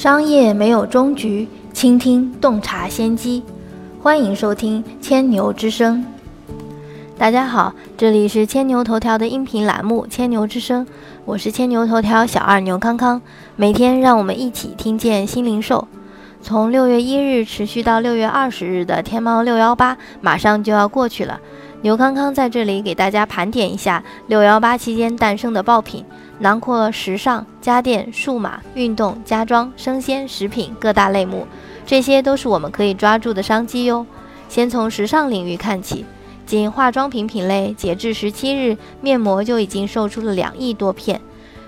商业没有终局，倾听洞察先机。欢迎收听千牛之声。大家好，这里是千牛头条的音频栏目《千牛之声》，我是千牛头条小二牛康康。每天让我们一起听见新零售。从六月一日持续到六月二十日的天猫六幺八马上就要过去了，牛康康在这里给大家盘点一下六幺八期间诞生的爆品，囊括时尚、家电、数码、运动、家装、生鲜、食品各大类目，这些都是我们可以抓住的商机哟。先从时尚领域看起，仅化妆品品类，截至十七日，面膜就已经售出了两亿多片。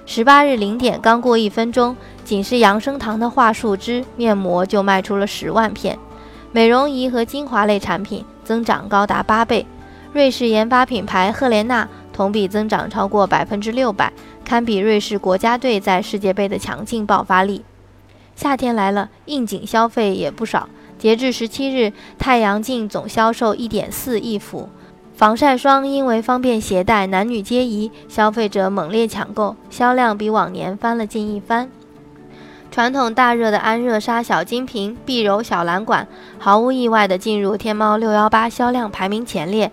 十八日零点刚过一分钟。仅是养生堂的桦树汁面膜就卖出了十万片，美容仪和精华类产品增长高达八倍。瑞士研发品牌赫莲娜同比增长超过百分之六百，堪比瑞士国家队在世界杯的强劲爆发力。夏天来了，应景消费也不少。截至十七日，太阳镜总销售一点四亿副，防晒霜因为方便携带，男女皆宜，消费者猛烈抢购，销量比往年翻了近一番。传统大热的安热沙小金瓶、碧柔小蓝管，毫无意外地进入天猫六幺八销量排名前列。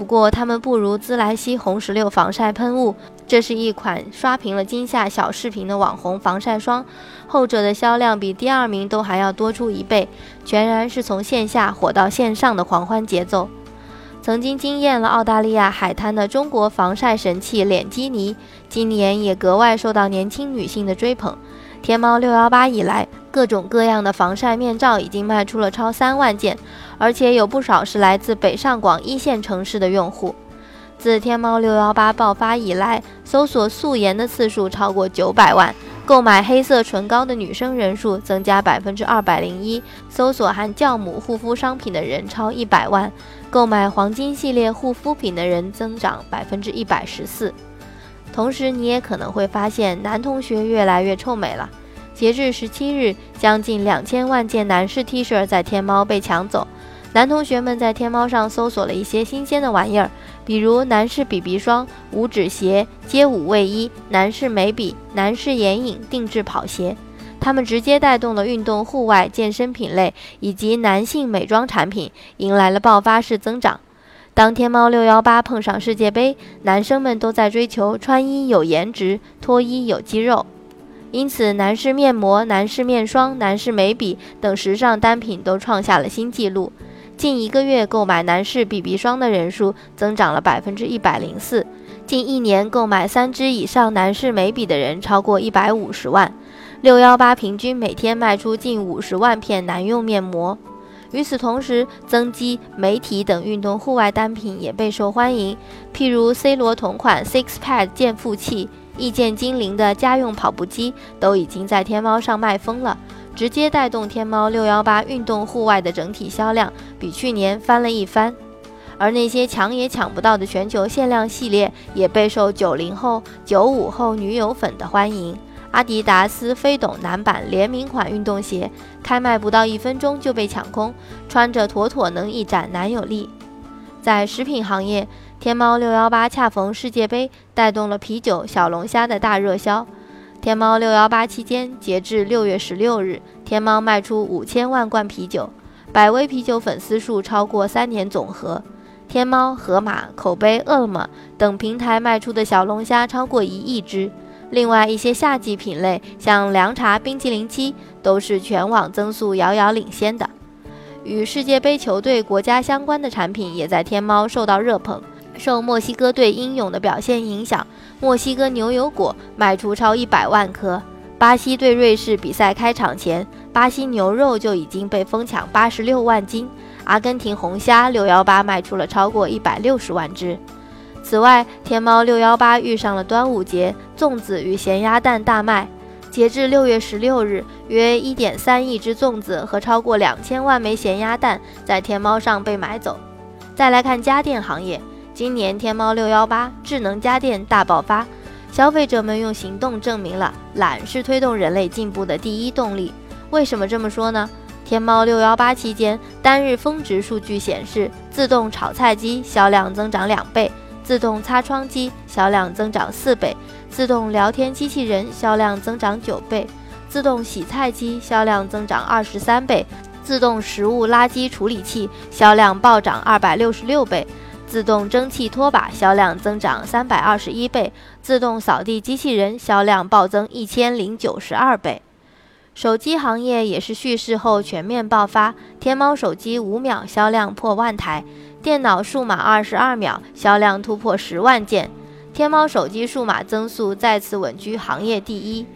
不过，它们不如自来西红石榴防晒喷雾。这是一款刷屏了今夏小视频的网红防晒霜，后者的销量比第二名都还要多出一倍，全然是从线下火到线上的狂欢节奏。曾经惊艳了澳大利亚海滩的中国防晒神器脸基尼，今年也格外受到年轻女性的追捧。天猫六幺八以来，各种各样的防晒面罩已经卖出了超三万件，而且有不少是来自北上广一线城市的用户。自天猫六幺八爆发以来，搜索素颜的次数超过九百万，购买黑色唇膏的女生人数增加百分之二百零一，搜索含酵母护肤商品的人超一百万，购买黄金系列护肤品的人增长百分之一百十四。同时，你也可能会发现男同学越来越臭美了。截至十七日，将近两千万件男士 T 恤在天猫被抢走。男同学们在天猫上搜索了一些新鲜的玩意儿，比如男士 BB 霜、五指鞋、街舞卫衣、男士眉笔、男士眼影、定制跑鞋，他们直接带动了运动、户外、健身品类以及男性美妆产品，迎来了爆发式增长。当天猫六幺八碰上世界杯，男生们都在追求穿衣有颜值，脱衣有肌肉，因此男士面膜、男士面霜、男士眉笔等时尚单品都创下了新纪录。近一个月购买男士 BB 霜的人数增长了百分之一百零四，近一年购买三支以上男士眉笔的人超过一百五十万。六幺八平均每天卖出近五十万片男用面膜。与此同时，增肌、媒体等运动户外单品也备受欢迎，譬如 C 罗同款 SixPad 健腹器、意见精灵的家用跑步机，都已经在天猫上卖疯了，直接带动天猫六幺八运动户外的整体销量比去年翻了一番。而那些抢也抢不到的全球限量系列，也备受九零后、九五后女友粉的欢迎。阿迪达斯飞董男版联名款运动鞋开卖不到一分钟就被抢空，穿着妥妥能一展男友力。在食品行业，天猫六幺八恰逢世界杯，带动了啤酒、小龙虾的大热销。天猫六幺八期间，截至六月十六日，天猫卖出五千万罐啤酒，百威啤酒粉丝数超过三年总和。天猫、盒马、口碑、饿了么等平台卖出的小龙虾超过一亿只。另外一些夏季品类，像凉茶、冰淇淋机，都是全网增速遥遥领先的。与世界杯球队国家相关的产品也在天猫受到热捧。受墨西哥队英勇的表现影响，墨西哥牛油果卖出超一百万颗。巴西对瑞士比赛开场前，巴西牛肉就已经被疯抢八十六万斤。阿根廷红虾六幺八卖出了超过一百六十万只。此外，天猫六幺八遇上了端午节，粽子与咸鸭蛋大卖。截至六月十六日，约一点三亿只粽子和超过两千万枚咸鸭蛋在天猫上被买走。再来看家电行业，今年天猫六幺八智能家电大爆发，消费者们用行动证明了懒是推动人类进步的第一动力。为什么这么说呢？天猫六幺八期间，单日峰值数据显示，自动炒菜机销量增长两倍。自动擦窗机销量增长四倍，自动聊天机器人销量增长九倍，自动洗菜机销量增长二十三倍，自动食物垃圾处理器销量暴涨二百六十六倍，自动蒸汽拖把销量增长三百二十一倍，自动扫地机器人销量暴增一千零九十二倍。手机行业也是蓄势后全面爆发，天猫手机五秒销量破万台，电脑数码二十二秒销量突破十万件，天猫手机数码增速再次稳居行业第一。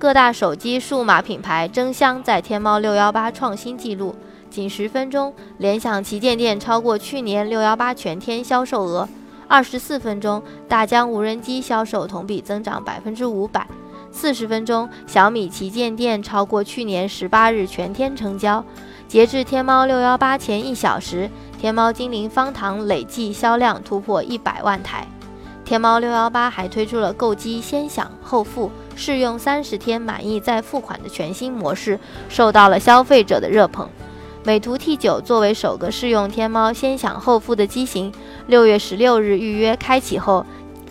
各大手机数码品牌争相在天猫六幺八创新纪录，仅十分钟，联想旗舰店超过去年六幺八全天销售额；二十四分钟，大疆无人机销售同比增长百分之五百。四十分钟，小米旗舰店超过去年十八日全天成交。截至天猫六幺八前一小时，天猫精灵方糖累计销量突破一百万台。天猫六幺八还推出了购机先享后付、试用三十天满意再付款的全新模式，受到了消费者的热捧。美图 T 九作为首个试用天猫先享后付的机型，六月十六日预约开启后。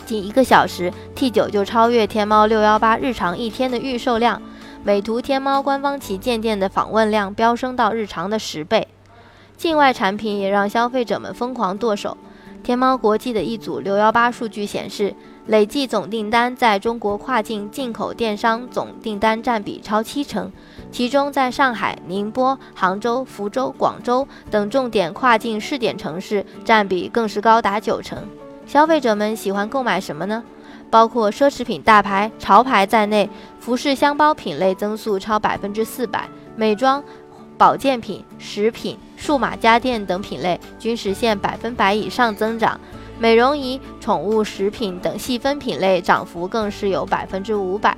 仅一个小时，T9 就超越天猫六幺八日常一天的预售量，美图天猫官方旗舰店的访问量飙升到日常的十倍。境外产品也让消费者们疯狂剁手。天猫国际的一组六幺八数据显示，累计总订单在中国跨境进口电商总订单占比超七成，其中在上海、宁波、杭州、福州、广州等重点跨境试点城市占比更是高达九成。消费者们喜欢购买什么呢？包括奢侈品大牌、潮牌在内，服饰箱包品类增速超百分之四百，美妆、保健品、食品、数码家电等品类均实现百分百以上增长，美容仪、宠物食品等细分品类涨幅更是有百分之五百。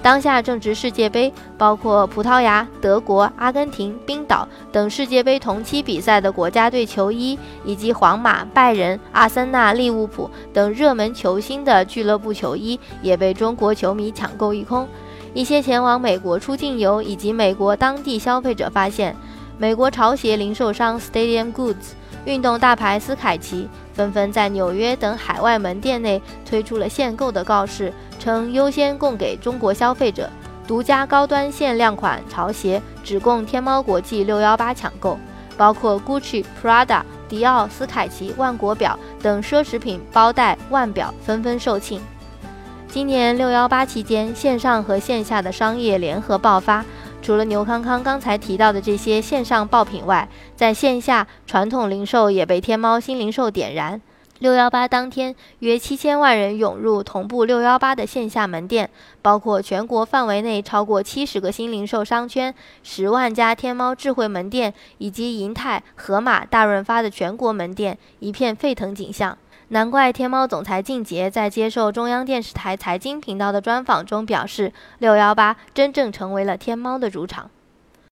当下正值世界杯，包括葡萄牙、德国、阿根廷、冰岛等世界杯同期比赛的国家队球衣，以及皇马、拜仁、阿森纳、利物浦等热门球星的俱乐部球衣，也被中国球迷抢购一空。一些前往美国出境游以及美国当地消费者发现，美国潮鞋零售商 Stadium Goods、运动大牌斯凯奇纷纷在纽约等海外门店内推出了限购的告示。称优先供给中国消费者，独家高端限量款潮鞋只供天猫国际六幺八抢购，包括 Gucci、Prada、迪奥、斯凯奇、万国表等奢侈品包袋腕表纷纷售罄。今年六幺八期间，线上和线下的商业联合爆发，除了牛康康刚才提到的这些线上爆品外，在线下传统零售也被天猫新零售点燃。六幺八当天，约七千万人涌入同步六幺八的线下门店，包括全国范围内超过七十个新零售商圈、十万家天猫智慧门店，以及银泰、盒马、大润发的全国门店，一片沸腾景象。难怪天猫总裁靳杰在接受中央电视台财经频道的专访中表示，六幺八真正成为了天猫的主场。